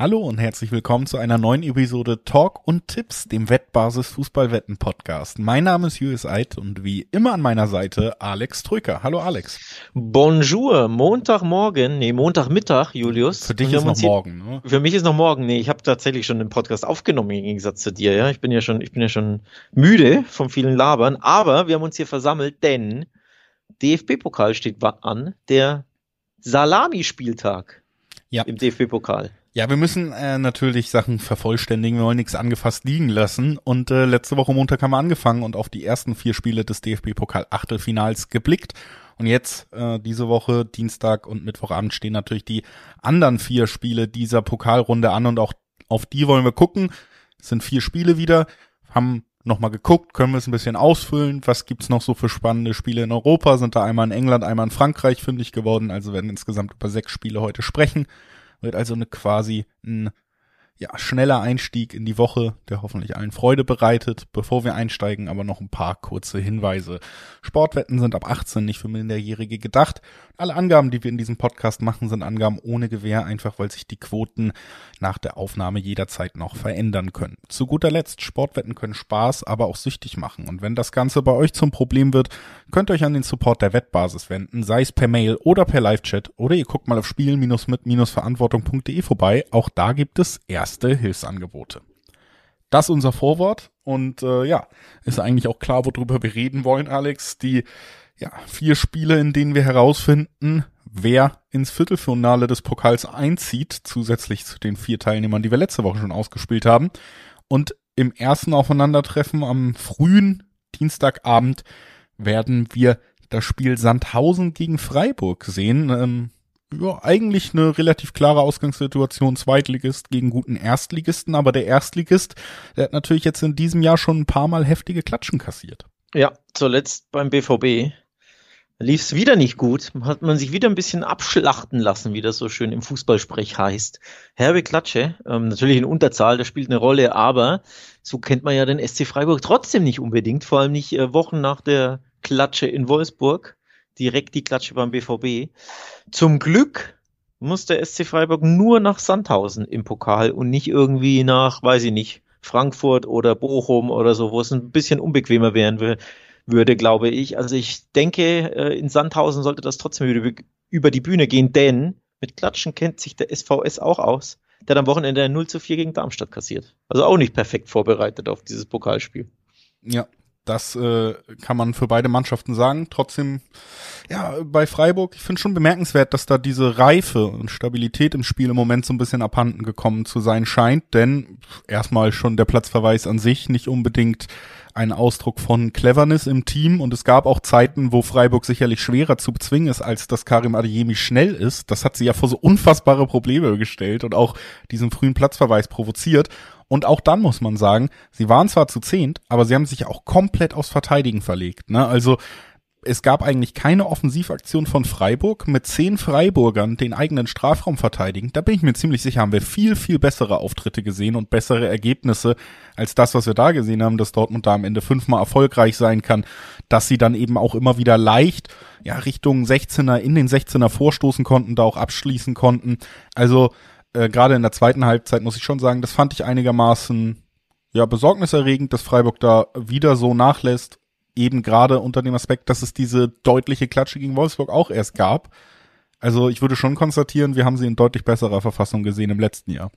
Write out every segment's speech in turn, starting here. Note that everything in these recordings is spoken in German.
Hallo und herzlich willkommen zu einer neuen Episode Talk und Tipps, dem Wettbasis Fußballwetten Podcast. Mein Name ist Julius Eid und wie immer an meiner Seite Alex Trücker. Hallo Alex. Bonjour, Montagmorgen, nee, Montagmittag, Julius. Für dich ist noch morgen, ne? Für mich ist noch morgen, nee, ich habe tatsächlich schon den Podcast aufgenommen im Gegensatz zu dir, ja. Ich bin ja schon, ich bin ja schon müde vom vielen Labern, aber wir haben uns hier versammelt, denn DFB-Pokal steht an, der Salami-Spieltag ja. im DFB-Pokal. Ja, wir müssen äh, natürlich Sachen vervollständigen. Wir wollen nichts angefasst liegen lassen. Und äh, letzte Woche Montag haben wir angefangen und auf die ersten vier Spiele des DFB-Pokal-Achtelfinals geblickt. Und jetzt, äh, diese Woche, Dienstag und Mittwochabend, stehen natürlich die anderen vier Spiele dieser Pokalrunde an und auch auf die wollen wir gucken. Es sind vier Spiele wieder, haben nochmal geguckt, können wir es ein bisschen ausfüllen. Was gibt's noch so für spannende Spiele in Europa? Sind da einmal in England, einmal in Frankreich fündig geworden. Also werden insgesamt über sechs Spiele heute sprechen. Wird also eine quasi ein ja, schneller Einstieg in die Woche, der hoffentlich allen Freude bereitet. Bevor wir einsteigen, aber noch ein paar kurze Hinweise. Sportwetten sind ab 18 nicht für Minderjährige gedacht. Alle Angaben, die wir in diesem Podcast machen, sind Angaben ohne Gewähr, einfach weil sich die Quoten nach der Aufnahme jederzeit noch verändern können. Zu guter Letzt, Sportwetten können Spaß, aber auch süchtig machen. Und wenn das Ganze bei euch zum Problem wird, könnt ihr euch an den Support der Wettbasis wenden, sei es per Mail oder per Live-Chat oder ihr guckt mal auf spielen-mit-verantwortung.de vorbei. Auch da gibt es erste Hilfsangebote. Das ist unser Vorwort und äh, ja, ist eigentlich auch klar, worüber wir reden wollen, Alex. Die ja, vier Spiele, in denen wir herausfinden, wer ins Viertelfinale des Pokals einzieht, zusätzlich zu den vier Teilnehmern, die wir letzte Woche schon ausgespielt haben. Und im ersten Aufeinandertreffen am frühen Dienstagabend werden wir das Spiel Sandhausen gegen Freiburg sehen. Ähm, ja, eigentlich eine relativ klare Ausgangssituation, Zweitligist gegen guten Erstligisten, aber der Erstligist, der hat natürlich jetzt in diesem Jahr schon ein paar Mal heftige Klatschen kassiert. Ja, zuletzt beim BVB lief es wieder nicht gut. Hat man sich wieder ein bisschen abschlachten lassen, wie das so schön im Fußballsprech heißt. Herbe Klatsche, ähm, natürlich in Unterzahl, das spielt eine Rolle, aber so kennt man ja den SC Freiburg trotzdem nicht unbedingt, vor allem nicht äh, Wochen nach der Klatsche in Wolfsburg, direkt die Klatsche beim BVB. Zum Glück muss der SC Freiburg nur nach Sandhausen im Pokal und nicht irgendwie nach, weiß ich nicht, Frankfurt oder Bochum oder so, wo es ein bisschen unbequemer werden will würde, glaube ich. Also ich denke, äh, in Sandhausen sollte das trotzdem über die Bühne gehen, denn mit Klatschen kennt sich der SVS auch aus. Der am Wochenende ein 0 zu 4 gegen Darmstadt kassiert. Also auch nicht perfekt vorbereitet auf dieses Pokalspiel. Ja, das äh, kann man für beide Mannschaften sagen. Trotzdem, ja, bei Freiburg, ich finde schon bemerkenswert, dass da diese Reife und Stabilität im Spiel im Moment so ein bisschen abhanden gekommen zu sein scheint, denn erstmal schon der Platzverweis an sich nicht unbedingt ein Ausdruck von Cleverness im Team und es gab auch Zeiten, wo Freiburg sicherlich schwerer zu bezwingen ist, als dass Karim Adeyemi schnell ist. Das hat sie ja vor so unfassbare Probleme gestellt und auch diesen frühen Platzverweis provoziert. Und auch dann muss man sagen, sie waren zwar zu zehnt, aber sie haben sich auch komplett aufs Verteidigen verlegt. Ne? Also es gab eigentlich keine Offensivaktion von Freiburg mit zehn Freiburgern den eigenen Strafraum verteidigen. Da bin ich mir ziemlich sicher, haben wir viel, viel bessere Auftritte gesehen und bessere Ergebnisse als das, was wir da gesehen haben, dass Dortmund da am Ende fünfmal erfolgreich sein kann, dass sie dann eben auch immer wieder leicht ja Richtung 16er in den 16er vorstoßen konnten, da auch abschließen konnten. Also äh, gerade in der zweiten Halbzeit muss ich schon sagen, das fand ich einigermaßen ja besorgniserregend, dass Freiburg da wieder so nachlässt eben gerade unter dem Aspekt, dass es diese deutliche Klatsche gegen Wolfsburg auch erst gab. Also ich würde schon konstatieren, wir haben sie in deutlich besserer Verfassung gesehen im letzten Jahr.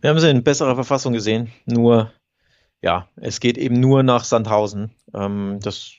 Wir haben sie in besserer Verfassung gesehen, nur ja, es geht eben nur nach Sandhausen. Ähm, das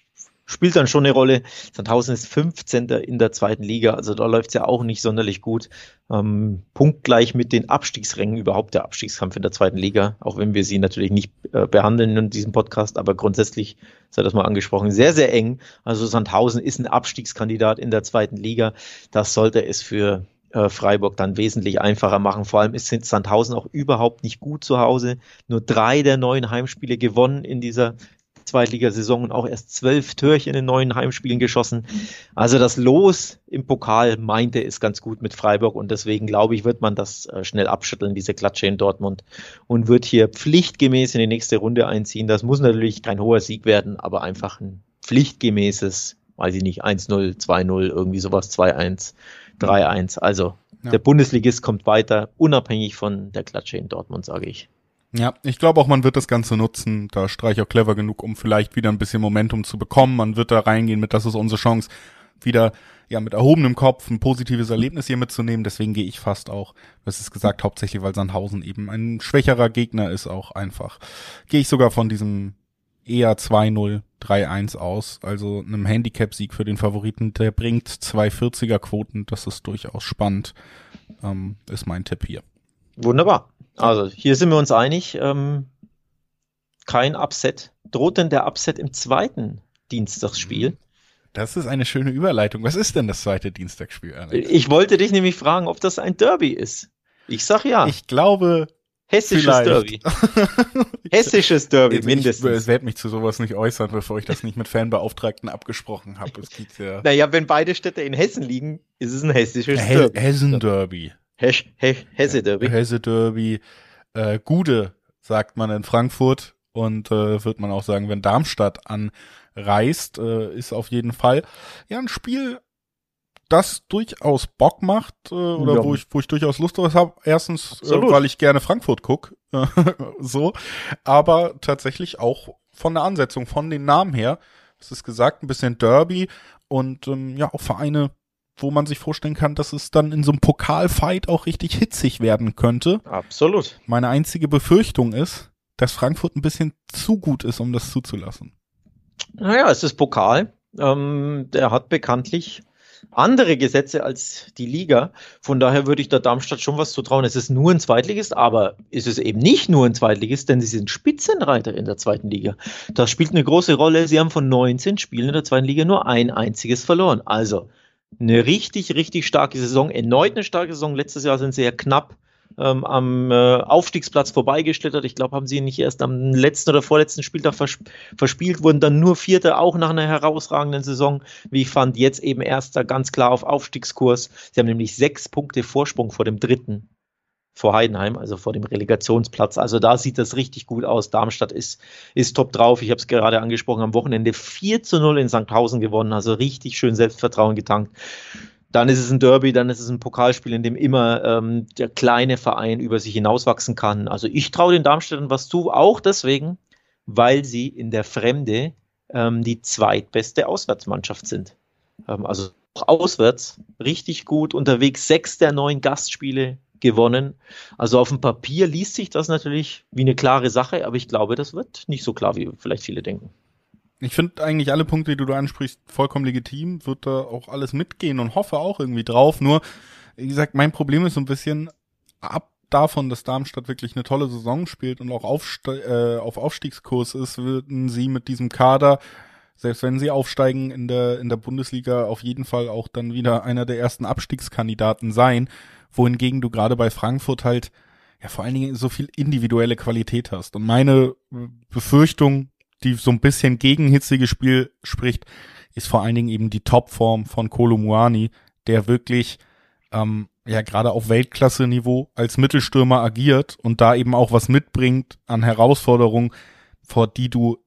spielt dann schon eine Rolle. Sandhausen ist 15. in der zweiten Liga, also da läuft es ja auch nicht sonderlich gut. Ähm, punktgleich mit den Abstiegsrängen, überhaupt der Abstiegskampf in der zweiten Liga, auch wenn wir sie natürlich nicht äh, behandeln in diesem Podcast, aber grundsätzlich sei das mal angesprochen, sehr, sehr eng. Also Sandhausen ist ein Abstiegskandidat in der zweiten Liga. Das sollte es für äh, Freiburg dann wesentlich einfacher machen. Vor allem ist Sandhausen auch überhaupt nicht gut zu Hause. Nur drei der neun Heimspiele gewonnen in dieser Zweitligasaison und auch erst zwölf Türchen in neuen Heimspielen geschossen. Also das Los im Pokal meinte es ganz gut mit Freiburg und deswegen glaube ich, wird man das äh, schnell abschütteln, diese Klatsche in Dortmund und wird hier pflichtgemäß in die nächste Runde einziehen. Das muss natürlich kein hoher Sieg werden, aber einfach ein pflichtgemäßes, weiß ich nicht, 1-0, 2-0, irgendwie sowas, 2-1, 3-1. Also Ja. Der Bundesligist kommt weiter, unabhängig von der Klatsche in Dortmund, sage ich. Ja, ich glaube auch, man wird das Ganze nutzen. Da streich auch clever genug, um vielleicht wieder ein bisschen Momentum zu bekommen. Man wird da reingehen mit, das ist unsere Chance, wieder ja mit erhobenem Kopf ein positives Erlebnis hier mitzunehmen. Deswegen gehe ich fast auch, das ist gesagt, hauptsächlich, weil Sandhausen eben ein schwächerer Gegner ist auch einfach. Gehe ich sogar von diesem eher 2-0, 3-1 aus. Also einem Handicap-Sieg für den Favoriten, der bringt zwei 40er Quoten. Das ist durchaus spannend. Ähm, ist mein Tipp hier. Wunderbar. Also hier sind wir uns einig. Ähm, kein Upset. Droht denn der Upset im zweiten Dienstagsspiel? Das ist eine schöne Überleitung. Was ist denn das zweite Dienstagsspiel, Alex? Ich wollte dich nämlich fragen, ob das ein Derby ist. Ich sag ja. Ich glaube. Hessisches vielleicht. Derby. Hessisches Derby, ich, mindestens. Ich werde mich zu sowas nicht äußern, bevor ich das nicht mit Fanbeauftragten abgesprochen habe. Es gibt ja. Naja, wenn beide Städte in Hessen liegen, ist es ein hessisches He Derby. Hessen-Derby. Hesse-Derby. Hesse-Derby. Äh, Gude, sagt man in Frankfurt. Und äh, wird man auch sagen, wenn Darmstadt anreist, äh, ist auf jeden Fall ja ein Spiel, das durchaus Bock macht äh, oder ja. wo ich wo ich durchaus Lust drauf habe. Erstens, äh, weil ich gerne Frankfurt guck, so, aber tatsächlich auch von der Ansetzung, von den Namen her. Es ist gesagt, ein bisschen Derby und ähm, ja auch Vereine, wo man sich vorstellen kann, dass es dann in so einem Pokalfight auch richtig hitzig werden könnte. Absolut. Meine einzige Befürchtung ist, dass Frankfurt ein bisschen zu gut ist, um das zuzulassen. Naja, es ist Pokal. Ähm, der hat bekanntlich andere Gesetze als die Liga. Von daher würde ich der Darmstadt schon was zutrauen. Es ist nur ein Zweitligist, aber ist es eben nicht nur ein Zweitligist, denn sie sind Spitzenreiter in der zweiten Liga. Das spielt eine große Rolle. Sie haben von 19 Spielen in der zweiten Liga nur ein einziges verloren. Also eine richtig, richtig starke Saison, erneut eine starke Saison. Letztes Jahr sind sie ja knapp ähm, am äh, Aufstiegsplatz vorbeigeschlittert. Ich glaube, haben sie nicht erst am letzten oder vorletzten Spieltag vers verspielt, wurden dann nur Vierter, auch nach einer herausragenden Saison, wie ich fand, jetzt eben Erster, ganz klar auf Aufstiegskurs. Sie haben nämlich sechs Punkte Vorsprung vor dem Dritten vor Heidenheim, also vor dem Relegationsplatz. Also da sieht das richtig gut aus. Darmstadt ist, ist top drauf. Ich habe es gerade angesprochen, am Wochenende 4 zu 0 in Sandhausen gewonnen, also richtig schön Selbstvertrauen getankt. Dann ist es ein Derby, dann ist es ein Pokalspiel, in dem immer ähm, der kleine Verein über sich hinauswachsen kann. Also ich traue den Darmstädtern was zu, auch deswegen, weil sie in der Fremde ähm, die zweitbeste Auswärtsmannschaft sind. Ähm, also auch auswärts richtig gut unterwegs. Sechs der neun Gastspiele gewonnen. Also auf dem Papier liest sich das natürlich wie eine klare Sache, aber ich glaube, das wird nicht so klar, wie vielleicht viele denken. Ich finde eigentlich alle Punkte, die du da ansprichst, vollkommen legitim, wird da auch alles mitgehen und hoffe auch irgendwie drauf. Nur, wie gesagt, mein Problem ist so ein bisschen ab davon, dass Darmstadt wirklich eine tolle Saison spielt und auch aufste äh, auf Aufstiegskurs ist, würden sie mit diesem Kader selbst wenn sie aufsteigen in der, in der Bundesliga, auf jeden Fall auch dann wieder einer der ersten Abstiegskandidaten sein wohingegen du gerade bei Frankfurt halt ja vor allen Dingen so viel individuelle Qualität hast. Und meine Befürchtung, die so ein bisschen gegen hitzige Spiel spricht, ist vor allen Dingen eben die Topform von Kolumuani, der wirklich ähm, ja gerade auf Weltklasse-Niveau als Mittelstürmer agiert und da eben auch was mitbringt an Herausforderungen, vor die du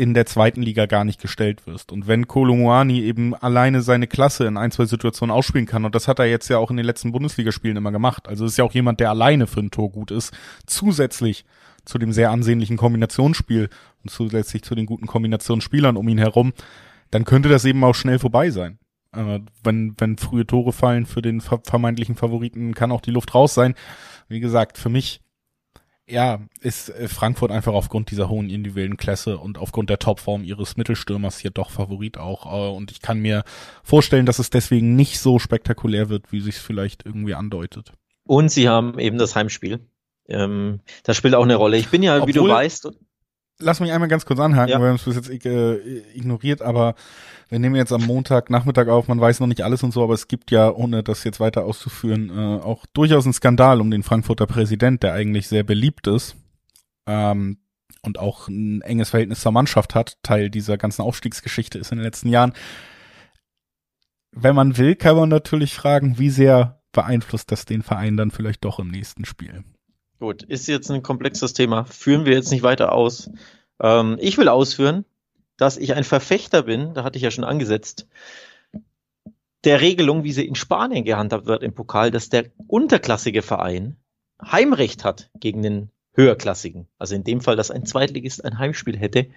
in der zweiten Liga gar nicht gestellt wirst. Und wenn Kolumuani eben alleine seine Klasse in ein, zwei Situationen ausspielen kann, und das hat er jetzt ja auch in den letzten Bundesligaspielen immer gemacht, also ist ja auch jemand, der alleine für ein Tor gut ist, zusätzlich zu dem sehr ansehnlichen Kombinationsspiel und zusätzlich zu den guten Kombinationsspielern um ihn herum, dann könnte das eben auch schnell vorbei sein. Äh, wenn, wenn frühe Tore fallen für den vermeintlichen Favoriten, kann auch die Luft raus sein. Wie gesagt, für mich ja, ist äh, Frankfurt einfach aufgrund dieser hohen individuellen Klasse und aufgrund der Topform ihres Mittelstürmers hier doch Favorit auch. Äh, und ich kann mir vorstellen, dass es deswegen nicht so spektakulär wird, wie sich es vielleicht irgendwie andeutet. Und sie haben eben das Heimspiel. Ähm, das spielt auch eine Rolle. Ich bin ja, Obwohl, wie du weißt, lass mich einmal ganz kurz anhaken, ja. wir haben es bis jetzt äh, ignoriert, aber wir nehmen jetzt am Montag Nachmittag auf, man weiß noch nicht alles und so, aber es gibt ja, ohne das jetzt weiter auszuführen, äh, auch durchaus einen Skandal um den Frankfurter Präsident, der eigentlich sehr beliebt ist ähm, und auch ein enges Verhältnis zur Mannschaft hat, Teil dieser ganzen Aufstiegsgeschichte ist in den letzten Jahren. Wenn man will, kann man natürlich fragen, wie sehr beeinflusst das den Verein dann vielleicht doch im nächsten Spiel. Gut, ist jetzt ein komplexes Thema. Führen wir jetzt nicht weiter aus. Ähm, ich will ausführen, dass ich ein Verfechter bin, da hatte ich ja schon angesetzt, der Regelung, wie sie in Spanien gehandhabt wird im Pokal, dass der unterklassige Verein Heimrecht hat gegen den höherklassigen. Also in dem Fall, dass ein Zweitligist ein Heimspiel hätte.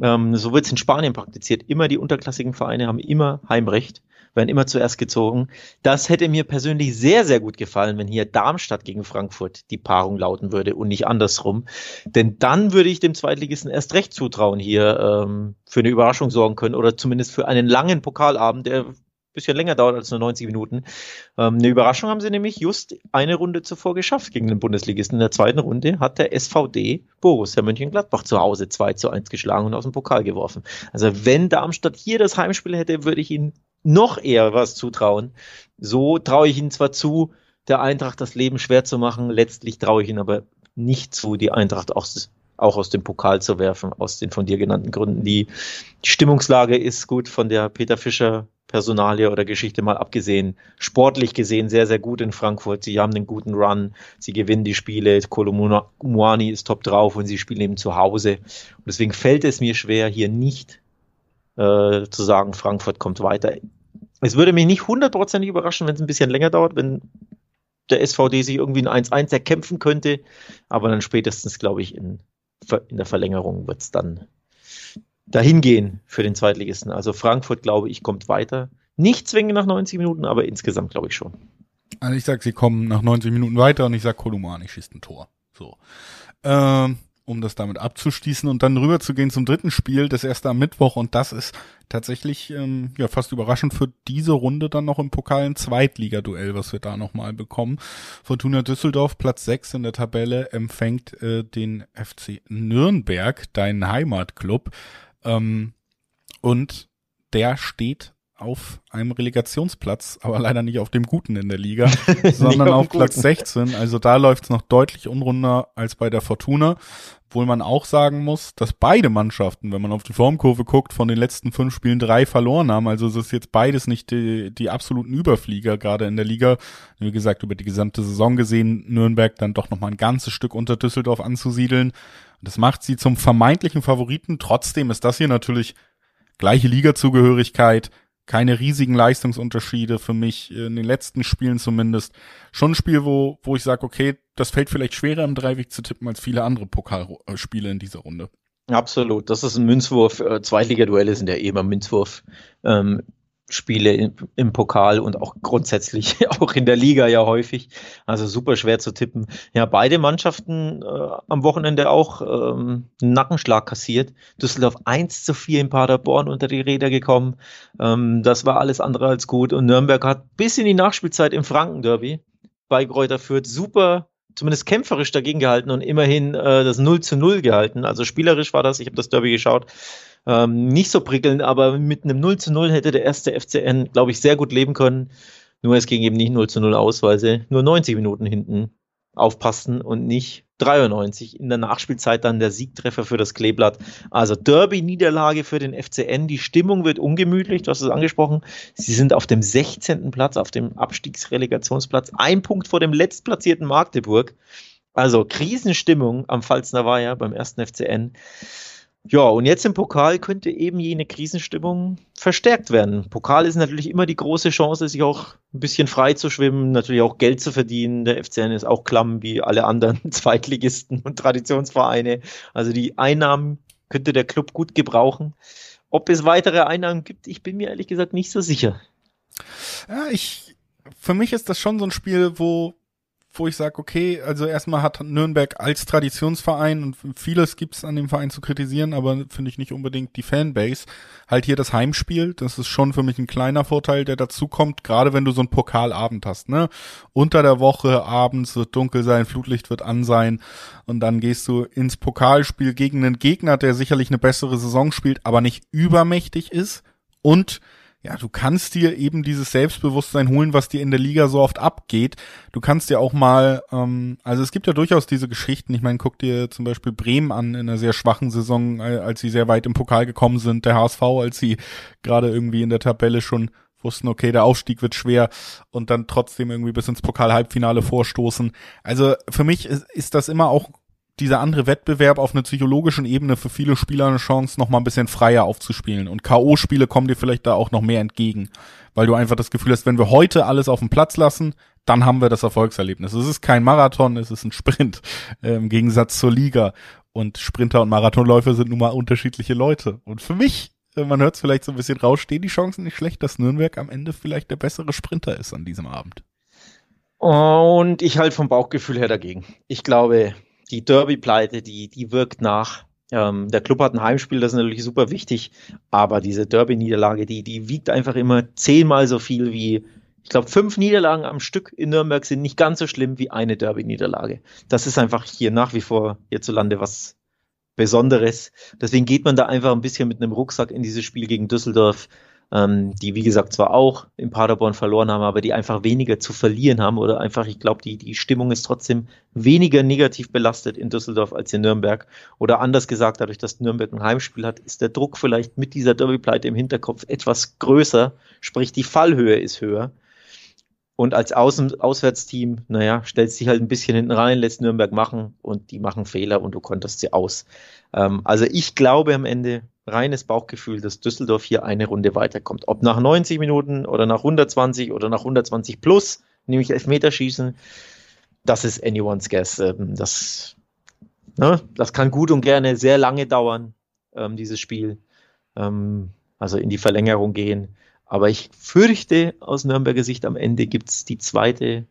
Ähm, so wird es in Spanien praktiziert. Immer die unterklassigen Vereine haben immer Heimrecht, werden immer zuerst gezogen. Das hätte mir persönlich sehr, sehr gut gefallen, wenn hier Darmstadt gegen Frankfurt die Paarung lauten würde und nicht andersrum. Denn dann würde ich dem Zweitligisten erst recht zutrauen, hier ähm, für eine Überraschung sorgen können oder zumindest für einen langen Pokalabend, der bisschen länger dauert als nur 90 Minuten. Ähm, eine Überraschung haben sie nämlich just eine Runde zuvor geschafft gegen den Bundesligisten. In der zweiten Runde hat der SVD Borussia Mönchengladbach zu Hause 2 zu 1 geschlagen und aus dem Pokal geworfen. Also wenn Darmstadt hier das Heimspiel hätte, würde ich ihnen noch eher was zutrauen. So traue ich ihnen zwar zu, der Eintracht das Leben schwer zu machen, letztlich traue ich ihnen aber nicht zu, die Eintracht auch auch aus dem Pokal zu werfen, aus den von dir genannten Gründen. Die, Stimmungslage ist gut von der Peter Fischer Personalie oder Geschichte mal abgesehen, sportlich gesehen sehr, sehr gut in Frankfurt. Sie haben einen guten Run, sie gewinnen die Spiele. Kolomouani ist top drauf und sie spielen eben zu Hause. Und deswegen fällt es mir schwer, hier nicht äh, zu sagen, Frankfurt kommt weiter. Es würde mich nicht hundertprozentig überraschen, wenn es ein bisschen länger dauert, wenn der SVD sich irgendwie ein 1-1 erkämpfen könnte. Aber dann spätestens, glaube ich, in, in der Verlängerung wird es dann dahin gehen für den Zweitligisten. Also Frankfurt, glaube ich, kommt weiter. Nicht zwingend nach 90 Minuten, aber insgesamt glaube ich schon. Also ich sag, sie kommen nach 90 Minuten weiter und ich sag, Kolumani schießt ein Tor. So. Ähm, um das damit abzuschließen und dann rüber zu gehen zum dritten Spiel, das erste am Mittwoch und das ist tatsächlich ähm, ja fast überraschend für diese Runde dann noch im Pokal ein Zweitligaduell, was wir da nochmal bekommen. Fortuna Düsseldorf, Platz 6 in der Tabelle, empfängt äh, den FC Nürnberg, deinen Heimatclub. Ähm, und der steht auf einem Relegationsplatz, aber leider nicht auf dem guten in der Liga, sondern auf Platz 16. Also da läuft es noch deutlich unrunder als bei der Fortuna. Obwohl man auch sagen muss, dass beide Mannschaften, wenn man auf die Formkurve guckt, von den letzten fünf Spielen drei verloren haben. Also es ist jetzt beides nicht die, die absoluten Überflieger gerade in der Liga. Wie gesagt, über die gesamte Saison gesehen, Nürnberg dann doch noch mal ein ganzes Stück unter Düsseldorf anzusiedeln. Das macht sie zum vermeintlichen Favoriten. Trotzdem ist das hier natürlich gleiche Ligazugehörigkeit, keine riesigen Leistungsunterschiede für mich in den letzten Spielen zumindest. Schon ein Spiel, wo, wo ich sage, okay, das fällt vielleicht schwerer im Dreiweg zu tippen als viele andere Pokalspiele in dieser Runde. Absolut, das ist ein Münzwurf. Äh, Zweitliga-Duelle sind ja eh immer Münzwurf. Ähm, Spiele im, Pokal und auch grundsätzlich auch in der Liga ja häufig. Also super schwer zu tippen. Ja, beide Mannschaften äh, am Wochenende auch ähm, einen Nackenschlag kassiert. Düsseldorf 1 zu 4 in Paderborn unter die Räder gekommen. Ähm, das war alles andere als gut. Und Nürnberg hat bis in die Nachspielzeit im Franken-Derby bei Kräuter Fürth super zumindest kämpferisch dagegen gehalten und immerhin äh, das 0 zu 0 gehalten. Also spielerisch war das, ich habe das Derby geschaut, ähm, nicht so prickelnd, aber mit einem 0 zu 0 hätte der erste FCN, glaube ich, sehr gut leben können. Nur es ging eben nicht 0 zu 0 aus, weil sie nur 90 Minuten hinten aufpassten und nicht 93. In der Nachspielzeit dann der Siegtreffer für das Kleeblatt. Also Derby-Niederlage für den FCN. Die Stimmung wird ungemütlich, du hast es angesprochen. Sie sind auf dem 16. Platz, auf dem Abstiegsrelegationsplatz. Ein Punkt vor dem letztplatzierten Magdeburg. Also Krisenstimmung am Pfalzner Weiher beim ersten FCN. Ja, und jetzt im Pokal könnte eben jene Krisenstimmung verstärkt werden. Pokal ist natürlich immer die große Chance, sich auch ein bisschen frei zu schwimmen, natürlich auch Geld zu verdienen. Der FCN ist auch klamm wie alle anderen Zweitligisten und Traditionsvereine. Also die Einnahmen könnte der Club gut gebrauchen. Ob es weitere Einnahmen gibt, ich bin mir ehrlich gesagt nicht so sicher. Ja, ich, für mich ist das schon so ein Spiel, wo wo ich sage, okay, also erstmal hat Nürnberg als Traditionsverein und vieles gibt's an dem Verein zu kritisieren, aber finde ich nicht unbedingt die Fanbase. Halt hier das Heimspiel, das ist schon für mich ein kleiner Vorteil, der dazu kommt, gerade wenn du so einen Pokalabend hast, ne? Unter der Woche abends wird dunkel sein, Flutlicht wird an sein und dann gehst du ins Pokalspiel gegen einen Gegner, der sicherlich eine bessere Saison spielt, aber nicht übermächtig ist und ja, du kannst dir eben dieses Selbstbewusstsein holen, was dir in der Liga so oft abgeht. Du kannst dir auch mal, ähm, also es gibt ja durchaus diese Geschichten. Ich meine, guck dir zum Beispiel Bremen an in einer sehr schwachen Saison, als sie sehr weit im Pokal gekommen sind. Der HSV, als sie gerade irgendwie in der Tabelle schon wussten, okay, der Aufstieg wird schwer und dann trotzdem irgendwie bis ins Pokal-Halbfinale vorstoßen. Also für mich ist, ist das immer auch dieser andere Wettbewerb auf einer psychologischen Ebene für viele Spieler eine Chance, noch ein bisschen freier aufzuspielen. Und K.O.-Spiele kommen dir vielleicht da auch noch mehr entgegen, weil du einfach das Gefühl hast, wenn wir heute alles auf den Platz lassen, dann haben wir das Erfolgserlebnis. Es ist kein Marathon, es ist ein Sprint, äh, im Gegensatz zur Liga. Und Sprinter und Marathonläufer sind nun mal unterschiedliche Leute. Und für mich, äh, man hört es vielleicht so ein bisschen raus, stehen die Chancen nicht schlecht, dass Nürnberg am Ende vielleicht der bessere Sprinter ist an diesem Abend. Und ich halte vom Bauchgefühl her dagegen. Ich glaube, die Derby-Pleite, die, die wirkt nach. Ähm, der Club hat ein Heimspiel, das ist natürlich super wichtig, aber diese Derby-Niederlage, die, die wiegt einfach immer zehnmal so viel wie, ich glaube, fünf Niederlagen am Stück in Nürnberg sind nicht ganz so schlimm wie eine Derby-Niederlage. Das ist einfach hier nach wie vor hierzulande was Besonderes. Deswegen geht man da einfach ein bisschen mit einem Rucksack in dieses Spiel gegen Düsseldorf ähm, die wie gesagt zwar auch in Paderborn verloren haben, aber die einfach weniger zu verlieren haben oder einfach, ich glaube, die, die Stimmung ist trotzdem weniger negativ belastet in Düsseldorf als in Nürnberg. Oder anders gesagt, dadurch, dass Nürnberg ein Heimspiel hat, ist der Druck vielleicht mit dieser Derby-Pleite im Hinterkopf etwas größer, sprich die Fallhöhe ist höher. Und als Außen Auswärtsteam, naja, stellst dich halt ein bisschen hinten rein, lässt Nürnberg machen und die machen Fehler und du konntest sie aus. Ähm, also ich glaube am Ende, reines Bauchgefühl, dass Düsseldorf hier eine Runde weiterkommt. Ob nach 90 Minuten oder nach 120 oder nach 120 plus, nämlich Elfmeterschießen, das ist anyone's guess. Ähm, das, ne, das kann gut und gerne sehr lange dauern, ähm, dieses Spiel. Ähm, also in die Verlängerung gehen. Aber ich fürchte, aus Nürnberger Sicht am Ende gibt's die zweite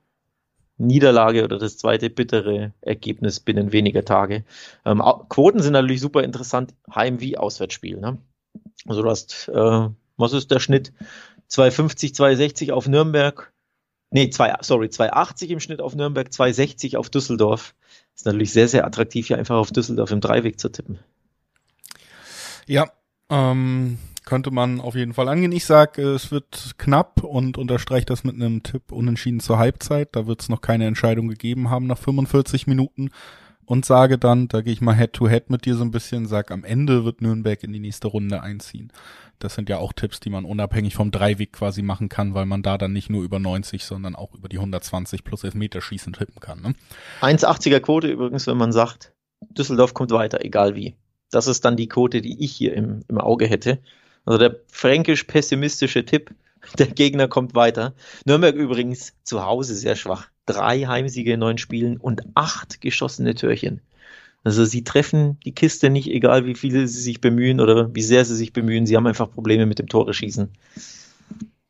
Niederlage oder das zweite bittere Ergebnis binnen weniger Tage. Ähm, Quoten sind natürlich super interessant, Heim- wie Auswärtsspiel. Ne? Also du hast, äh, was ist der Schnitt? 250, 260 auf Nürnberg. Nee, zwei, sorry, 280 im Schnitt auf Nürnberg, 260 auf Düsseldorf. Ist natürlich sehr, sehr attraktiv, hier einfach auf Düsseldorf im Dreiweg zu tippen. Ja, ähm, könnte man auf jeden Fall angehen. Ich sag, es wird knapp und unterstreiche das mit einem Tipp unentschieden zur Halbzeit. Da wird es noch keine Entscheidung gegeben haben nach 45 Minuten und sage dann, da gehe ich mal Head-to-Head -head mit dir so ein bisschen, sag, am Ende wird Nürnberg in die nächste Runde einziehen. Das sind ja auch Tipps, die man unabhängig vom Dreiweg quasi machen kann, weil man da dann nicht nur über 90, sondern auch über die 120 plus Elfmeterschießen tippen kann. Ne? 1,80er Quote übrigens, wenn man sagt, Düsseldorf kommt weiter, egal wie. Das ist dann die Quote, die ich hier im, im Auge hätte. Also der fränkisch-pessimistische Tipp, der Gegner kommt weiter. Nürnberg übrigens zu Hause sehr schwach. Drei Heimsiege in neun Spielen und acht geschossene Türchen. Also sie treffen die Kiste nicht, egal wie viele sie sich bemühen oder wie sehr sie sich bemühen. Sie haben einfach Probleme mit dem Tore schießen.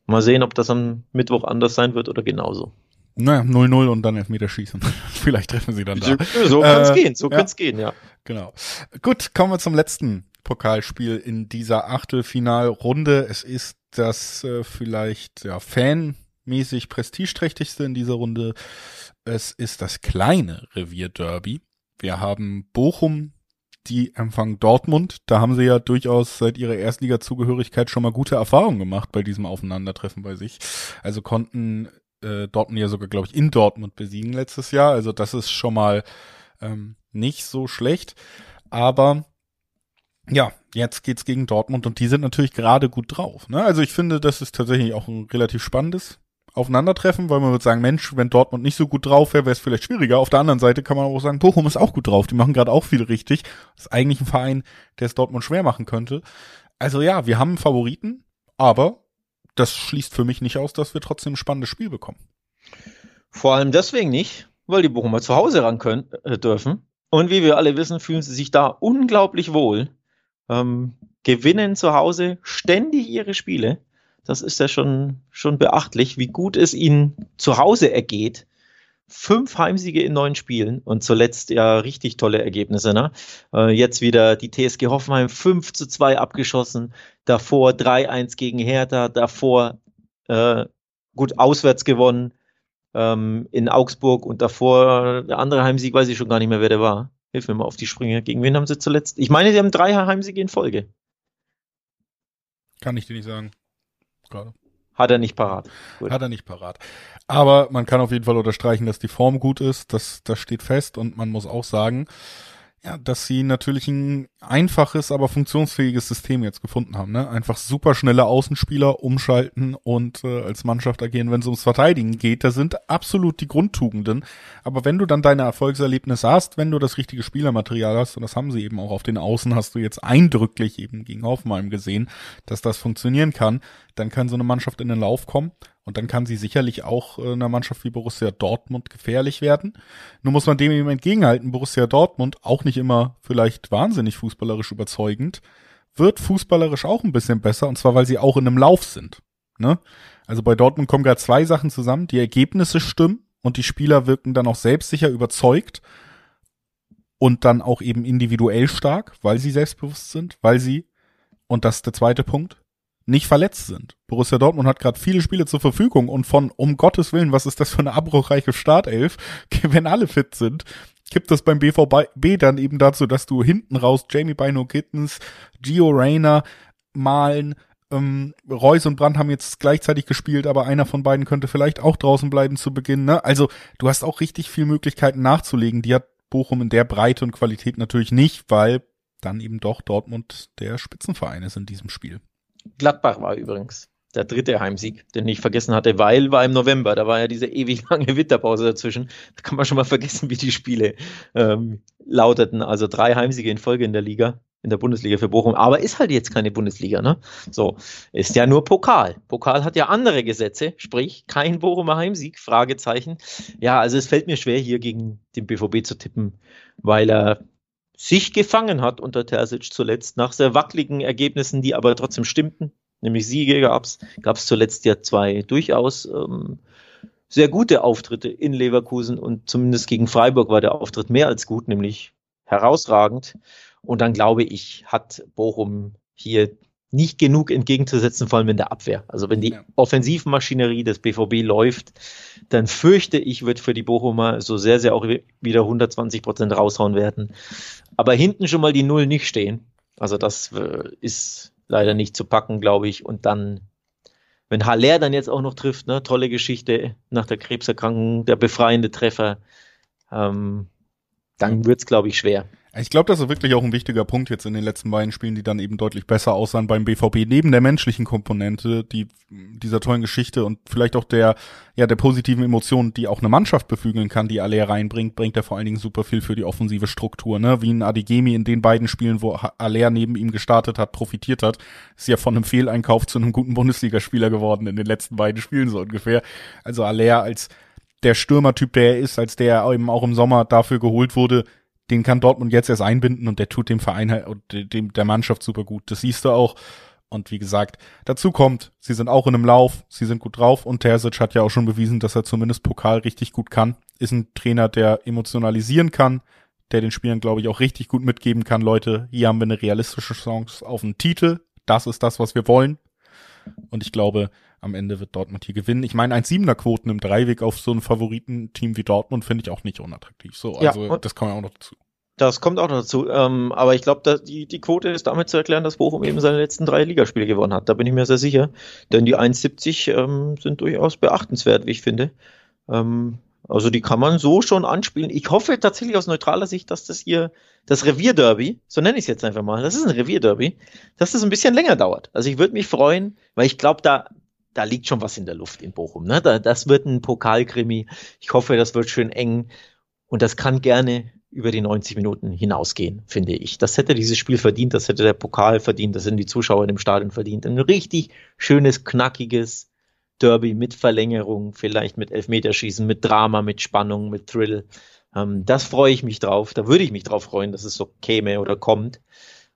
Mal sehen, ob das am Mittwoch anders sein wird oder genauso. Naja, 0-0 und dann Elfmeterschießen. Vielleicht treffen sie dann da. So kann es äh, gehen, so ja. kann es gehen, ja. Genau. Gut, kommen wir zum letzten Pokalspiel in dieser Achtelfinalrunde. Es ist das äh, vielleicht ja, fanmäßig prestigeträchtigste in dieser Runde. Es ist das kleine Revierderby. Wir haben Bochum, die empfangen Dortmund. Da haben sie ja durchaus seit ihrer Erstliga-Zugehörigkeit schon mal gute Erfahrungen gemacht bei diesem Aufeinandertreffen bei sich. Also konnten äh, Dortmund ja sogar, glaube ich, in Dortmund besiegen letztes Jahr. Also das ist schon mal ähm, nicht so schlecht. Aber ja, jetzt geht's gegen Dortmund und die sind natürlich gerade gut drauf. Ne? Also ich finde, das ist tatsächlich auch ein relativ spannendes Aufeinandertreffen, weil man würde sagen, Mensch, wenn Dortmund nicht so gut drauf wäre, wäre es vielleicht schwieriger. Auf der anderen Seite kann man auch sagen, Bochum ist auch gut drauf. Die machen gerade auch viel richtig. Das ist eigentlich ein Verein, der es Dortmund schwer machen könnte. Also ja, wir haben Favoriten, aber das schließt für mich nicht aus, dass wir trotzdem ein spannendes Spiel bekommen. Vor allem deswegen nicht, weil die Bochumer zu Hause ran können, äh, dürfen. Und wie wir alle wissen, fühlen sie sich da unglaublich wohl ähm, gewinnen zu Hause ständig ihre Spiele. Das ist ja schon, schon beachtlich, wie gut es ihnen zu Hause ergeht. Fünf Heimsiege in neun Spielen und zuletzt ja richtig tolle Ergebnisse. Ne? Äh, jetzt wieder die TSG Hoffenheim 5 zu 2 abgeschossen, davor 3-1 gegen Hertha, davor äh, gut auswärts gewonnen ähm, in Augsburg und davor der andere Heimsieg, weiß ich schon gar nicht mehr, wer der war. Hilf mir mal auf die Sprünge. Gegen wen haben sie zuletzt? Ich meine, sie haben drei Heimsiege in Folge. Kann ich dir nicht sagen. Gerade. Hat er nicht parat. Gut. Hat er nicht parat. Aber man kann auf jeden Fall unterstreichen, dass die Form gut ist. Das, das steht fest. Und man muss auch sagen, ja, dass sie natürlich ein einfaches, aber funktionsfähiges System jetzt gefunden haben. Ne? Einfach super schnelle Außenspieler umschalten und äh, als Mannschaft agieren, wenn es ums Verteidigen geht. Das sind absolut die Grundtugenden. Aber wenn du dann deine Erfolgserlebnisse hast, wenn du das richtige Spielermaterial hast, und das haben sie eben auch auf den Außen, hast du jetzt eindrücklich eben gegen Hoffenheim gesehen, dass das funktionieren kann, dann kann so eine Mannschaft in den Lauf kommen. Und dann kann sie sicherlich auch äh, einer Mannschaft wie Borussia Dortmund gefährlich werden. Nur muss man dem eben entgegenhalten, Borussia Dortmund, auch nicht immer vielleicht wahnsinnig fußballerisch überzeugend, wird fußballerisch auch ein bisschen besser, und zwar weil sie auch in einem Lauf sind. Ne? Also bei Dortmund kommen gerade zwei Sachen zusammen. Die Ergebnisse stimmen und die Spieler wirken dann auch selbstsicher überzeugt und dann auch eben individuell stark, weil sie selbstbewusst sind, weil sie, und das ist der zweite Punkt, nicht verletzt sind. Borussia Dortmund hat gerade viele Spiele zur Verfügung und von um Gottes Willen, was ist das für eine abbruchreiche Startelf, wenn alle fit sind, gibt das beim BVB dann eben dazu, dass du hinten raus Jamie Bino Kittens, Gio Reyna, Malen, ähm, Reus und Brandt haben jetzt gleichzeitig gespielt, aber einer von beiden könnte vielleicht auch draußen bleiben zu Beginn. Ne? Also du hast auch richtig viel Möglichkeiten nachzulegen. Die hat Bochum in der Breite und Qualität natürlich nicht, weil dann eben doch Dortmund der Spitzenverein ist in diesem Spiel. Gladbach war übrigens der dritte Heimsieg, den ich vergessen hatte, weil war im November, da war ja diese ewig lange Winterpause dazwischen. Da kann man schon mal vergessen, wie die Spiele ähm, lauteten. Also drei Heimsiege in Folge in der Liga, in der Bundesliga für Bochum. Aber ist halt jetzt keine Bundesliga, ne? So, ist ja nur Pokal. Pokal hat ja andere Gesetze, sprich kein Bochumer Heimsieg, Fragezeichen. Ja, also es fällt mir schwer, hier gegen den BVB zu tippen, weil er sich gefangen hat unter Terzic zuletzt, nach sehr wackeligen Ergebnissen, die aber trotzdem stimmten. Nämlich Siege gab es, zuletzt ja zwei durchaus ähm, sehr gute Auftritte in Leverkusen und zumindest gegen Freiburg war der Auftritt mehr als gut, nämlich herausragend. Und dann glaube ich, hat Bochum hier nicht genug entgegenzusetzen, vor allem in der Abwehr. Also wenn die ja. Offensivmaschinerie des BVB läuft, dann fürchte ich, wird für die Bochumer so sehr, sehr auch wieder 120 Prozent raushauen werden. Aber hinten schon mal die Null nicht stehen. Also das äh, ist leider nicht zu packen, glaube ich. Und dann, wenn Haller dann jetzt auch noch trifft, ne, tolle Geschichte nach der Krebserkrankung, der befreiende Treffer, ähm, dann wird es, glaube ich, schwer. Ich glaube, das ist wirklich auch ein wichtiger Punkt jetzt in den letzten beiden Spielen, die dann eben deutlich besser aussahen beim BVB. Neben der menschlichen Komponente, die dieser tollen Geschichte und vielleicht auch der ja der positiven Emotionen, die auch eine Mannschaft beflügeln kann, die Aller reinbringt, bringt er vor allen Dingen super viel für die offensive Struktur. Ne? Wie ein Adigemi in den beiden Spielen, wo Aller neben ihm gestartet hat, profitiert hat, ist ja von einem Fehleinkauf zu einem guten Bundesligaspieler geworden in den letzten beiden Spielen so ungefähr. Also Aller als der Stürmertyp, der er ist, als der eben auch im Sommer dafür geholt wurde, den kann Dortmund jetzt erst einbinden und der tut dem Verein halt und dem, der Mannschaft super gut. Das siehst du auch. Und wie gesagt, dazu kommt, sie sind auch in einem Lauf, sie sind gut drauf und Terzic hat ja auch schon bewiesen, dass er zumindest Pokal richtig gut kann. Ist ein Trainer, der emotionalisieren kann, der den Spielern, glaube ich, auch richtig gut mitgeben kann, Leute, hier haben wir eine realistische Chance auf einen Titel. Das ist das, was wir wollen. Und ich glaube, am Ende wird Dortmund hier gewinnen. Ich meine, ein Siebener Quoten im Dreiweg auf so ein Favoritenteam wie Dortmund finde ich auch nicht unattraktiv. So, also ja, das kommt auch noch dazu. Das kommt auch noch dazu. Ähm, aber ich glaube, die, die Quote ist damit zu erklären, dass Bochum eben seine letzten drei Ligaspiele gewonnen hat. Da bin ich mir sehr sicher. Denn die 1,70 ähm, sind durchaus beachtenswert, wie ich finde. Ähm, also die kann man so schon anspielen. Ich hoffe tatsächlich aus neutraler Sicht, dass das hier das Revierderby, so nenne ich es jetzt einfach mal, das ist ein Revierderby, dass das ein bisschen länger dauert. Also ich würde mich freuen, weil ich glaube, da da liegt schon was in der Luft in Bochum. Ne? Da, das wird ein Pokalkrimi. Ich hoffe, das wird schön eng. Und das kann gerne über die 90 Minuten hinausgehen, finde ich. Das hätte dieses Spiel verdient, das hätte der Pokal verdient, das hätten die Zuschauer in dem Stadion verdient. Ein richtig schönes, knackiges Derby mit Verlängerung, vielleicht mit Elfmeterschießen, mit Drama, mit Spannung, mit Thrill. Ähm, das freue ich mich drauf. Da würde ich mich drauf freuen, dass es so käme oder kommt.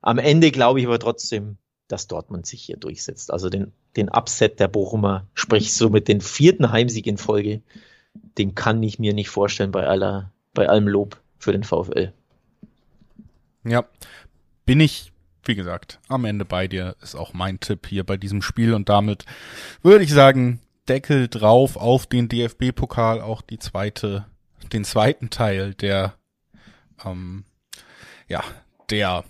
Am Ende glaube ich aber trotzdem, dass Dortmund sich hier durchsetzt. Also den, den Upset der Bochumer, sprich so mit den vierten Heimsieg in Folge, den kann ich mir nicht vorstellen bei aller, bei allem Lob für den VfL. Ja, bin ich, wie gesagt, am Ende bei dir, ist auch mein Tipp hier bei diesem Spiel und damit würde ich sagen, Deckel drauf auf den DFB-Pokal, auch die zweite, den zweiten Teil der, ähm, ja, der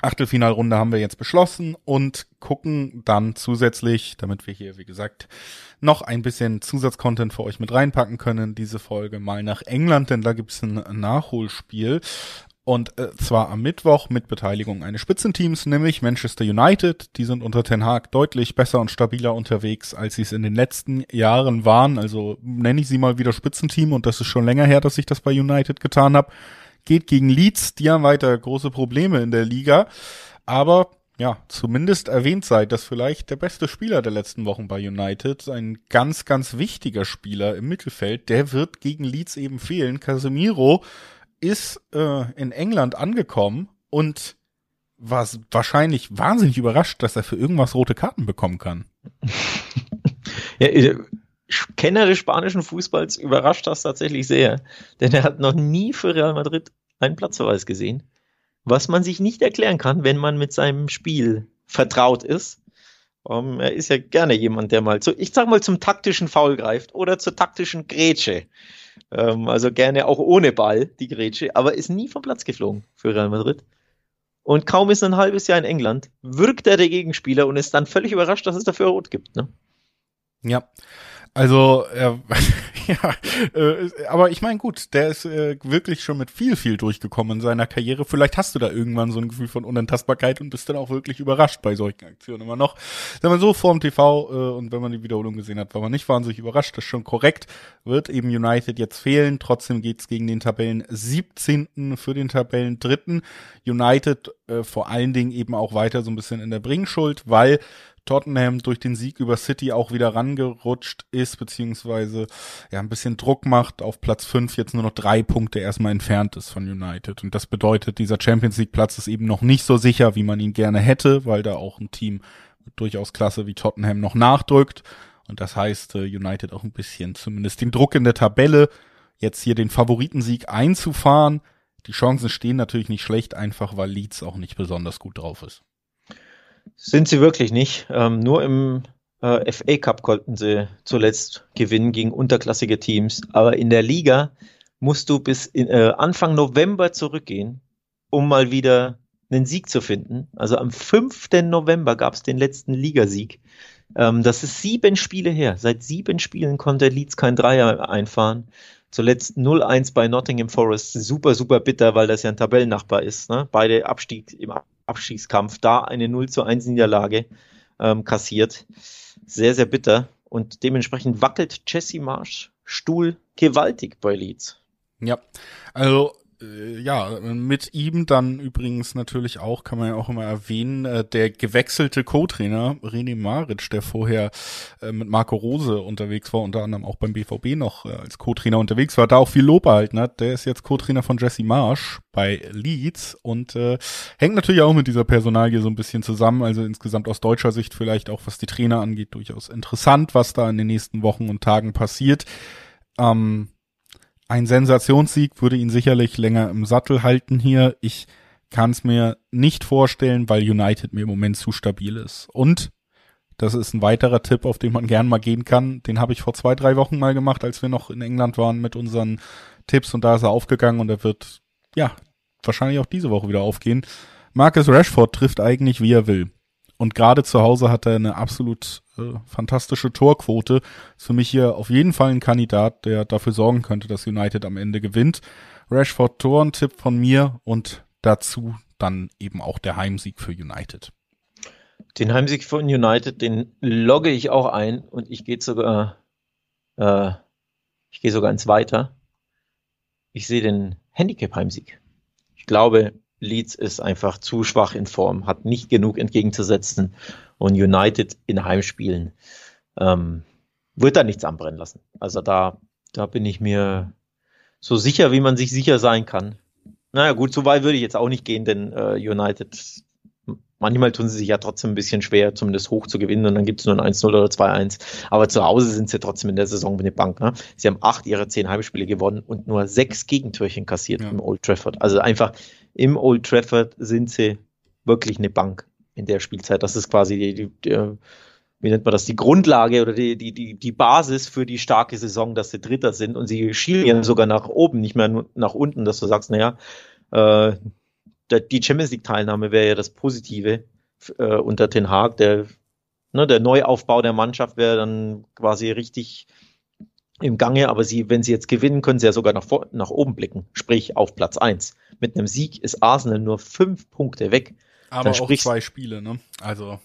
Achtelfinalrunde haben wir jetzt beschlossen und gucken dann zusätzlich, damit wir hier, wie gesagt, noch ein bisschen Zusatzcontent für euch mit reinpacken können, diese Folge mal nach England, denn da gibt's ein Nachholspiel. Und äh, zwar am Mittwoch mit Beteiligung eines Spitzenteams, nämlich Manchester United. Die sind unter Ten Hag deutlich besser und stabiler unterwegs, als sie es in den letzten Jahren waren. Also nenne ich sie mal wieder Spitzenteam und das ist schon länger her, dass ich das bei United getan habe. Geht gegen Leeds, die haben weiter große Probleme in der Liga. Aber ja, zumindest erwähnt sei, dass vielleicht der beste Spieler der letzten Wochen bei United, ein ganz, ganz wichtiger Spieler im Mittelfeld, der wird gegen Leeds eben fehlen. Casemiro ist äh, in England angekommen und war wahrscheinlich wahnsinnig überrascht, dass er für irgendwas rote Karten bekommen kann. ja, Kenner des spanischen Fußballs überrascht das tatsächlich sehr, denn er hat noch nie für Real Madrid einen Platzverweis gesehen was man sich nicht erklären kann, wenn man mit seinem Spiel vertraut ist. Um, ähm, er ist ja gerne jemand, der mal zu, ich sag mal, zum taktischen Foul greift oder zur taktischen Grätsche. Um, ähm, also gerne auch ohne Ball, die Grätsche, aber ist nie vom Platz geflogen für Real Madrid. Und kaum ist ein halbes Jahr in England, wirkt er der Gegenspieler und ist dann völlig überrascht, dass es dafür Rot gibt. Ne? Ja, also, äh, ja, äh, aber ich meine, gut, der ist äh, wirklich schon mit viel, viel durchgekommen in seiner Karriere. Vielleicht hast du da irgendwann so ein Gefühl von Unantastbarkeit und bist dann auch wirklich überrascht bei solchen Aktionen immer noch. Wenn man so vorm TV äh, und wenn man die Wiederholung gesehen hat, war man nicht wahnsinnig überrascht. Das ist schon korrekt. Wird eben United jetzt fehlen. Trotzdem geht's gegen den Tabellen 17. für den Tabellen 3. United äh, vor allen Dingen eben auch weiter so ein bisschen in der Bringschuld, weil Tottenham durch den Sieg über City auch wieder rangerutscht ist, beziehungsweise ja ein bisschen Druck macht, auf Platz 5 jetzt nur noch drei Punkte erstmal entfernt ist von United. Und das bedeutet, dieser Champions League Platz ist eben noch nicht so sicher, wie man ihn gerne hätte, weil da auch ein Team durchaus klasse wie Tottenham noch nachdrückt. Und das heißt, äh, United auch ein bisschen zumindest den Druck in der Tabelle, jetzt hier den Favoritensieg einzufahren. Die Chancen stehen natürlich nicht schlecht, einfach weil Leeds auch nicht besonders gut drauf ist. Sind sie wirklich nicht. Ähm, nur im äh, FA Cup konnten sie zuletzt gewinnen gegen unterklassige Teams. Aber in der Liga musst du bis in, äh, Anfang November zurückgehen, um mal wieder einen Sieg zu finden. Also am 5. November gab es den letzten Ligasieg. Ähm, das ist sieben Spiele her. Seit sieben Spielen konnte Leeds kein Dreier einfahren. Zuletzt 0-1 bei Nottingham Forest. Super, super bitter, weil das ja ein Tabellennachbar ist. Ne? Beide Abstieg im Abstiegskampf da eine 0 zu 1 Niederlage ähm, kassiert. Sehr, sehr bitter. Und dementsprechend wackelt Jesse Marsch Stuhl gewaltig bei Leeds. Ja, also ja, mit ihm dann übrigens natürlich auch, kann man ja auch immer erwähnen, äh, der gewechselte Co-Trainer René Maric, der vorher äh, mit Marco Rose unterwegs war, unter anderem auch beim BVB noch als Co-Trainer unterwegs war, da auch viel Lob erhalten hat. Der ist jetzt Co-Trainer von Jesse Marsch bei Leeds und äh, hängt natürlich auch mit dieser Personalie so ein bisschen zusammen. Also insgesamt aus deutscher Sicht vielleicht auch, was die Trainer angeht, durchaus interessant, was da in den nächsten Wochen und Tagen passiert. Ähm, ein Sensationssieg würde ihn sicherlich länger im Sattel halten hier. Ich kann es mir nicht vorstellen, weil United mir im Moment zu stabil ist. Und das ist ein weiterer Tipp, auf den man gern mal gehen kann. Den habe ich vor zwei, drei Wochen mal gemacht, als wir noch in England waren mit unseren Tipps und da ist er aufgegangen und er wird, ja, wahrscheinlich auch diese Woche wieder aufgehen. Marcus Rashford trifft eigentlich, wie er will. Und gerade zu Hause hat er eine absolut äh, fantastische Torquote. Ist für mich hier auf jeden Fall ein Kandidat, der dafür sorgen könnte, dass United am Ende gewinnt. Rashford Tor, ein Tipp von mir und dazu dann eben auch der Heimsieg für United. Den Heimsieg von United, den logge ich auch ein und ich gehe sogar, äh, ich gehe sogar ins Weiter. Ich sehe den Handicap-Heimsieg. Ich glaube, Leeds ist einfach zu schwach in Form, hat nicht genug entgegenzusetzen und United in Heimspielen ähm, wird da nichts anbrennen lassen. Also da, da bin ich mir so sicher, wie man sich sicher sein kann. Naja gut, so weit würde ich jetzt auch nicht gehen, denn äh, United, manchmal tun sie sich ja trotzdem ein bisschen schwer, zumindest hoch zu gewinnen und dann gibt es nur ein 1-0 oder 2-1. Aber zu Hause sind sie trotzdem in der Saison mit der Bank. Ne? Sie haben acht ihrer zehn Heimspiele gewonnen und nur sechs Gegentürchen kassiert ja. im Old Trafford. Also einfach im Old Trafford sind sie wirklich eine Bank in der Spielzeit. Das ist quasi die, die, die wie nennt man das, die Grundlage oder die, die, die, die Basis für die starke Saison, dass sie Dritter sind und sie schielen sogar nach oben, nicht mehr nach unten, dass du sagst, naja, äh, die Champions League Teilnahme wäre ja das Positive äh, unter Ten Haag, der, ne, der Neuaufbau der Mannschaft wäre dann quasi richtig im Gange, aber sie, wenn sie jetzt gewinnen, können sie ja sogar nach, vor, nach oben blicken, sprich auf Platz eins. Mit einem Sieg ist Arsenal nur fünf Punkte weg. Aber Dann auch zwei Spiele, ne? Also.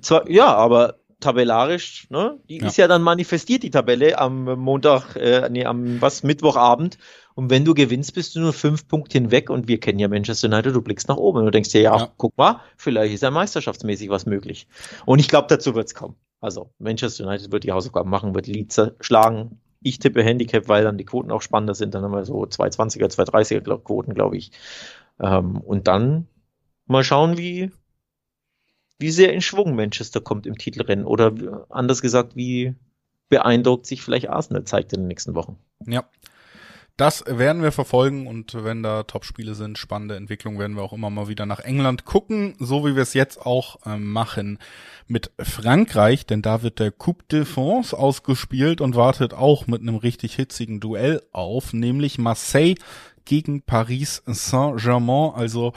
Zwar, ja, aber tabellarisch, ne? Die ja. ist ja dann manifestiert, die Tabelle, am Montag, äh, nee, am was, Mittwochabend. Und wenn du gewinnst, bist du nur fünf Punkte hinweg und wir kennen ja Manchester United, du blickst nach oben und du denkst dir, ja, ja. guck mal, vielleicht ist ja meisterschaftsmäßig was möglich. Und ich glaube, dazu wird's kommen. Also Manchester United wird die Hausaufgaben machen, wird Leeds schlagen. Ich tippe Handicap, weil dann die Quoten auch spannender sind. Dann haben wir so 220er, 230er Quoten, glaube ich. Ähm, und dann mal schauen, wie, wie sehr in Schwung Manchester kommt im Titelrennen. Oder anders gesagt, wie beeindruckt sich vielleicht Arsenal zeigt in den nächsten Wochen. Ja, das werden wir verfolgen und wenn da Topspiele sind, spannende Entwicklungen, werden wir auch immer mal wieder nach England gucken, so wie wir es jetzt auch äh, machen mit Frankreich, denn da wird der Coupe de France ausgespielt und wartet auch mit einem richtig hitzigen Duell auf, nämlich Marseille gegen Paris Saint-Germain. Also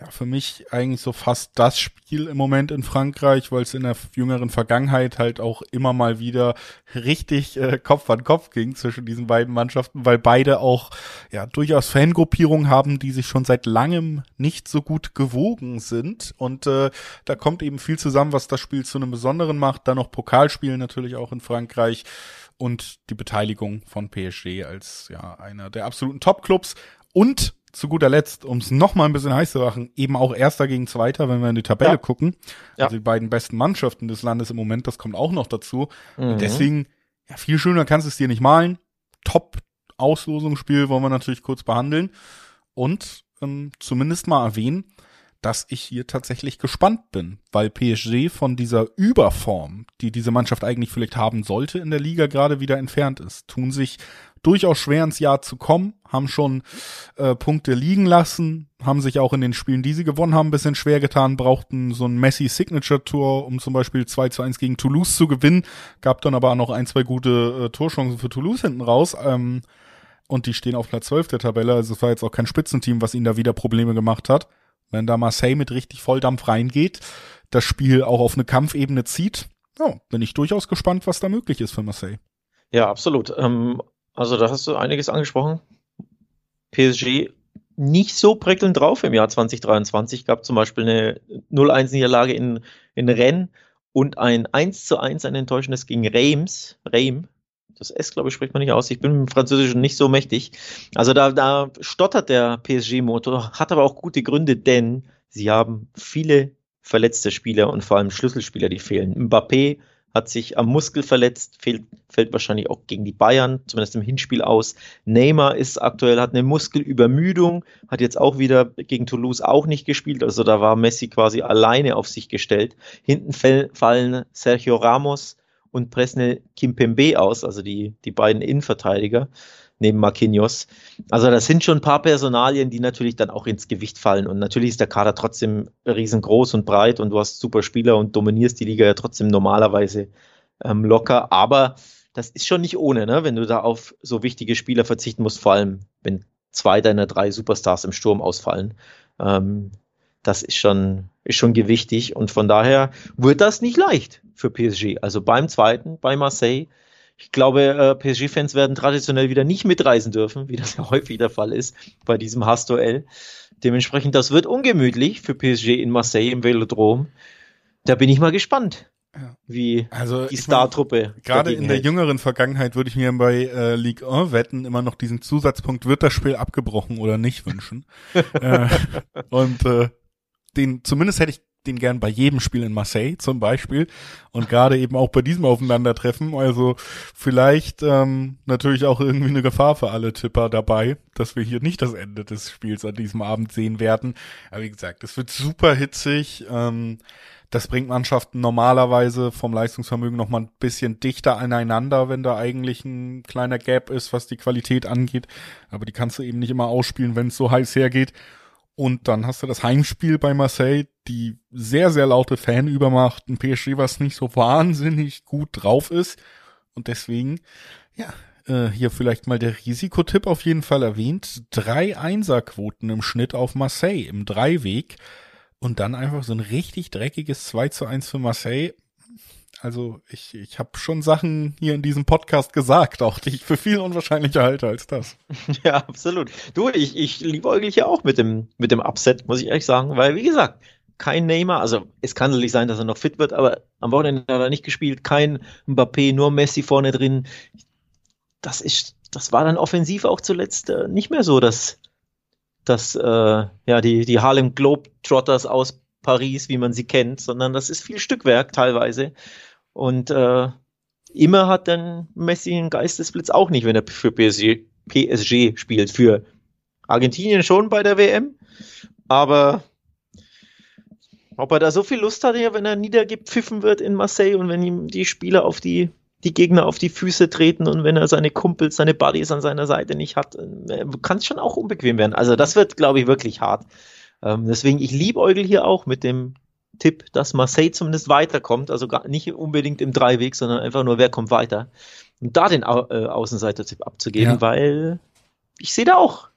ja, für mich eigentlich so fast das Spiel im Moment in Frankreich, weil es in der jüngeren Vergangenheit halt auch immer mal wieder richtig äh, Kopf an Kopf ging zwischen diesen beiden Mannschaften, weil beide auch ja durchaus Fangruppierungen haben, die sich schon seit langem nicht so gut gewogen sind. Und äh, da kommt eben viel zusammen, was das Spiel zu einem besonderen macht. Dann noch Pokalspielen natürlich auch in Frankreich und die Beteiligung von PSG als ja einer der absoluten Top-Clubs und zu guter Letzt, um es noch mal ein bisschen heiß zu machen, eben auch Erster gegen Zweiter, wenn wir in die Tabelle ja. gucken. Ja. Also die beiden besten Mannschaften des Landes im Moment, das kommt auch noch dazu. Mhm. Und deswegen, ja, viel schöner kannst du es dir nicht malen. Top-Auslosungsspiel wollen wir natürlich kurz behandeln. Und ähm, zumindest mal erwähnen, dass ich hier tatsächlich gespannt bin, weil PSG von dieser Überform, die diese Mannschaft eigentlich vielleicht haben sollte in der Liga, gerade wieder entfernt ist. Tun sich durchaus schwer ins Jahr zu kommen, haben schon äh, Punkte liegen lassen, haben sich auch in den Spielen, die sie gewonnen haben, ein bisschen schwer getan, brauchten so ein Messi-Signature-Tour, um zum Beispiel 2 zu 1 gegen Toulouse zu gewinnen, gab dann aber auch noch ein, zwei gute äh, Torchancen für Toulouse hinten raus. Ähm, und die stehen auf Platz 12 der Tabelle, also es war jetzt auch kein Spitzenteam, was ihnen da wieder Probleme gemacht hat. Wenn da Marseille mit richtig Volldampf reingeht, das Spiel auch auf eine Kampfebene zieht, ja, bin ich durchaus gespannt, was da möglich ist für Marseille. Ja, absolut. Ähm, also da hast du einiges angesprochen. PSG nicht so prickelnd drauf im Jahr 2023. Gab zum Beispiel eine 0-1-Niederlage in, in Rennes und ein 1 zu 1 ein enttäuschendes gegen Reims. Reims. Das S, glaube ich, spricht man nicht aus. Ich bin dem Französischen nicht so mächtig. Also da, da stottert der PSG-Motor, hat aber auch gute Gründe, denn sie haben viele verletzte Spieler und vor allem Schlüsselspieler, die fehlen. Mbappé hat sich am Muskel verletzt, fehlt, fällt wahrscheinlich auch gegen die Bayern, zumindest im Hinspiel aus. Neymar ist aktuell, hat eine Muskelübermüdung, hat jetzt auch wieder gegen Toulouse auch nicht gespielt, also da war Messi quasi alleine auf sich gestellt. Hinten fallen Sergio Ramos und Presnel Kimpembe aus, also die, die beiden Innenverteidiger neben Marquinhos. Also das sind schon ein paar Personalien, die natürlich dann auch ins Gewicht fallen. Und natürlich ist der Kader trotzdem riesengroß und breit und du hast super Spieler und dominierst die Liga ja trotzdem normalerweise ähm, locker. Aber das ist schon nicht ohne, ne? wenn du da auf so wichtige Spieler verzichten musst, vor allem wenn zwei deiner drei Superstars im Sturm ausfallen. Ähm, das ist schon, ist schon gewichtig und von daher wird das nicht leicht für PSG. Also beim zweiten, bei Marseille, ich glaube, äh, PSG-Fans werden traditionell wieder nicht mitreisen dürfen, wie das ja häufig der Fall ist bei diesem Hassduell. Dementsprechend, das wird ungemütlich für PSG in Marseille im Velodrom. Da bin ich mal gespannt, wie also, die Star-Truppe. Gerade in der hält. jüngeren Vergangenheit würde ich mir bei äh, Ligue 1 wetten immer noch diesen Zusatzpunkt, wird das Spiel abgebrochen oder nicht wünschen. äh, und äh, den, zumindest hätte ich den gern bei jedem Spiel in Marseille zum Beispiel und gerade eben auch bei diesem Aufeinandertreffen. Also vielleicht ähm, natürlich auch irgendwie eine Gefahr für alle Tipper dabei, dass wir hier nicht das Ende des Spiels an diesem Abend sehen werden. Aber wie gesagt, es wird super hitzig. Ähm, das bringt Mannschaften normalerweise vom Leistungsvermögen noch mal ein bisschen dichter aneinander, wenn da eigentlich ein kleiner Gap ist, was die Qualität angeht. Aber die kannst du eben nicht immer ausspielen, wenn es so heiß hergeht. Und dann hast du das Heimspiel bei Marseille, die sehr, sehr laute Fanübermacht, ein PSG, was nicht so wahnsinnig gut drauf ist. Und deswegen, ja, äh, hier vielleicht mal der Risikotipp auf jeden Fall erwähnt. Drei Einserquoten im Schnitt auf Marseille im Dreiweg. Und dann einfach so ein richtig dreckiges 2 zu 1 für Marseille. Also ich, ich habe schon Sachen hier in diesem Podcast gesagt, auch die ich für viel unwahrscheinlicher halte als das. Ja, absolut. Du, ich, ich liebe ja auch mit dem, mit dem Upset, muss ich ehrlich sagen, weil wie gesagt, kein Neymar, also es kann natürlich sein, dass er noch fit wird, aber am Wochenende hat er nicht gespielt, kein Mbappé, nur Messi vorne drin. Das ist, das war dann offensiv auch zuletzt äh, nicht mehr so, dass, dass äh, ja die, die Harlem Globetrotters aus Paris, wie man sie kennt, sondern das ist viel Stückwerk teilweise. Und äh, immer hat dann Messi einen Geistesblitz auch nicht, wenn er für PSG, PSG spielt. Für Argentinien schon bei der WM, aber ob er da so viel Lust hat, wenn er niedergepfiffen wird in Marseille und wenn ihm die Spieler auf die, die Gegner auf die Füße treten und wenn er seine Kumpels, seine Buddies an seiner Seite nicht hat, äh, kann es schon auch unbequem werden. Also das wird, glaube ich, wirklich hart. Ähm, deswegen, ich liebäugel hier auch mit dem Tipp, dass Marseille zumindest weiterkommt, also gar nicht unbedingt im Dreiweg, sondern einfach nur, wer kommt weiter. Und da den Au äh, Außenseiter-Tipp abzugeben, ja. weil ich sehe da auch,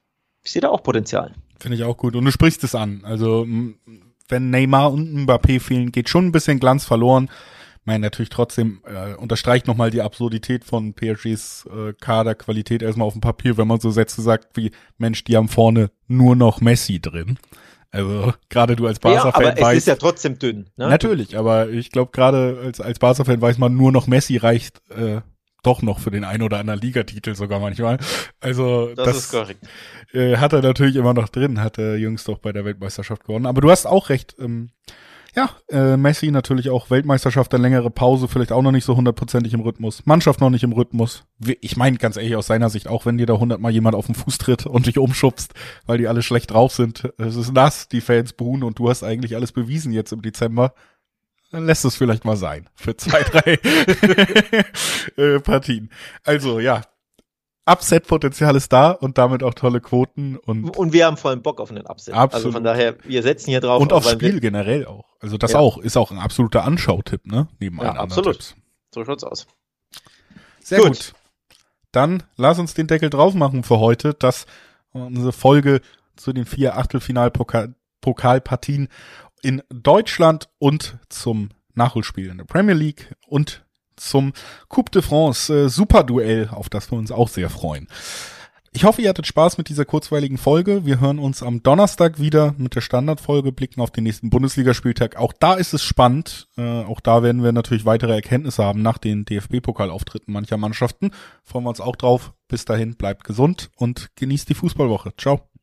ich sehe da auch Potenzial. Finde ich auch gut. Und du sprichst es an. Also, wenn Neymar und Mbappé fehlen, geht schon ein bisschen Glanz verloren. Ich meine, natürlich trotzdem äh, unterstreicht nochmal die Absurdität von PSGs äh, Kaderqualität erstmal auf dem Papier, wenn man so Sätze sagt wie, Mensch, die haben vorne nur noch Messi drin. Also gerade du als Barca-Fan ja, aber weißt. Es ist ja trotzdem dünn. Ne? Natürlich, aber ich glaube gerade als, als Barca-Fan weiß man nur noch Messi reicht äh, doch noch für den ein oder anderen Ligatitel sogar manchmal. Also das, das ist korrekt. Äh, hat er natürlich immer noch drin, hat er jüngst doch bei der Weltmeisterschaft gewonnen. Aber du hast auch recht. Ähm, ja, äh, Messi natürlich auch Weltmeisterschaft, dann längere Pause, vielleicht auch noch nicht so hundertprozentig im Rhythmus. Mannschaft noch nicht im Rhythmus. Ich meine ganz ehrlich aus seiner Sicht, auch wenn dir da hundertmal jemand auf den Fuß tritt und dich umschubst, weil die alle schlecht drauf sind. Es ist nass, die Fans buhen und du hast eigentlich alles bewiesen jetzt im Dezember dann lässt es vielleicht mal sein für zwei, drei äh, Partien. Also ja, Upset-Potenzial ist da und damit auch tolle Quoten und und wir haben vor allem Bock auf einen Upset. Absolut. Also von daher, wir setzen hier drauf. Und aufs Spiel generell auch. Also das ja. auch ist auch ein absoluter Anschautipp, ne? Neben ja, absolut. Tipps. So schaut's aus. Sehr gut. gut. Dann lass uns den Deckel drauf machen für heute, dass unsere Folge zu den vier Achtelfinalpokalpartien in Deutschland und zum Nachholspiel in der Premier League und zum Coupe de France äh, Superduell, auf das wir uns auch sehr freuen. Ich hoffe, ihr hattet Spaß mit dieser kurzweiligen Folge. Wir hören uns am Donnerstag wieder mit der Standardfolge, blicken auf den nächsten Bundesligaspieltag. Auch da ist es spannend. Äh, auch da werden wir natürlich weitere Erkenntnisse haben nach den DFB-Pokalauftritten mancher Mannschaften. Freuen wir uns auch drauf. Bis dahin, bleibt gesund und genießt die Fußballwoche. Ciao.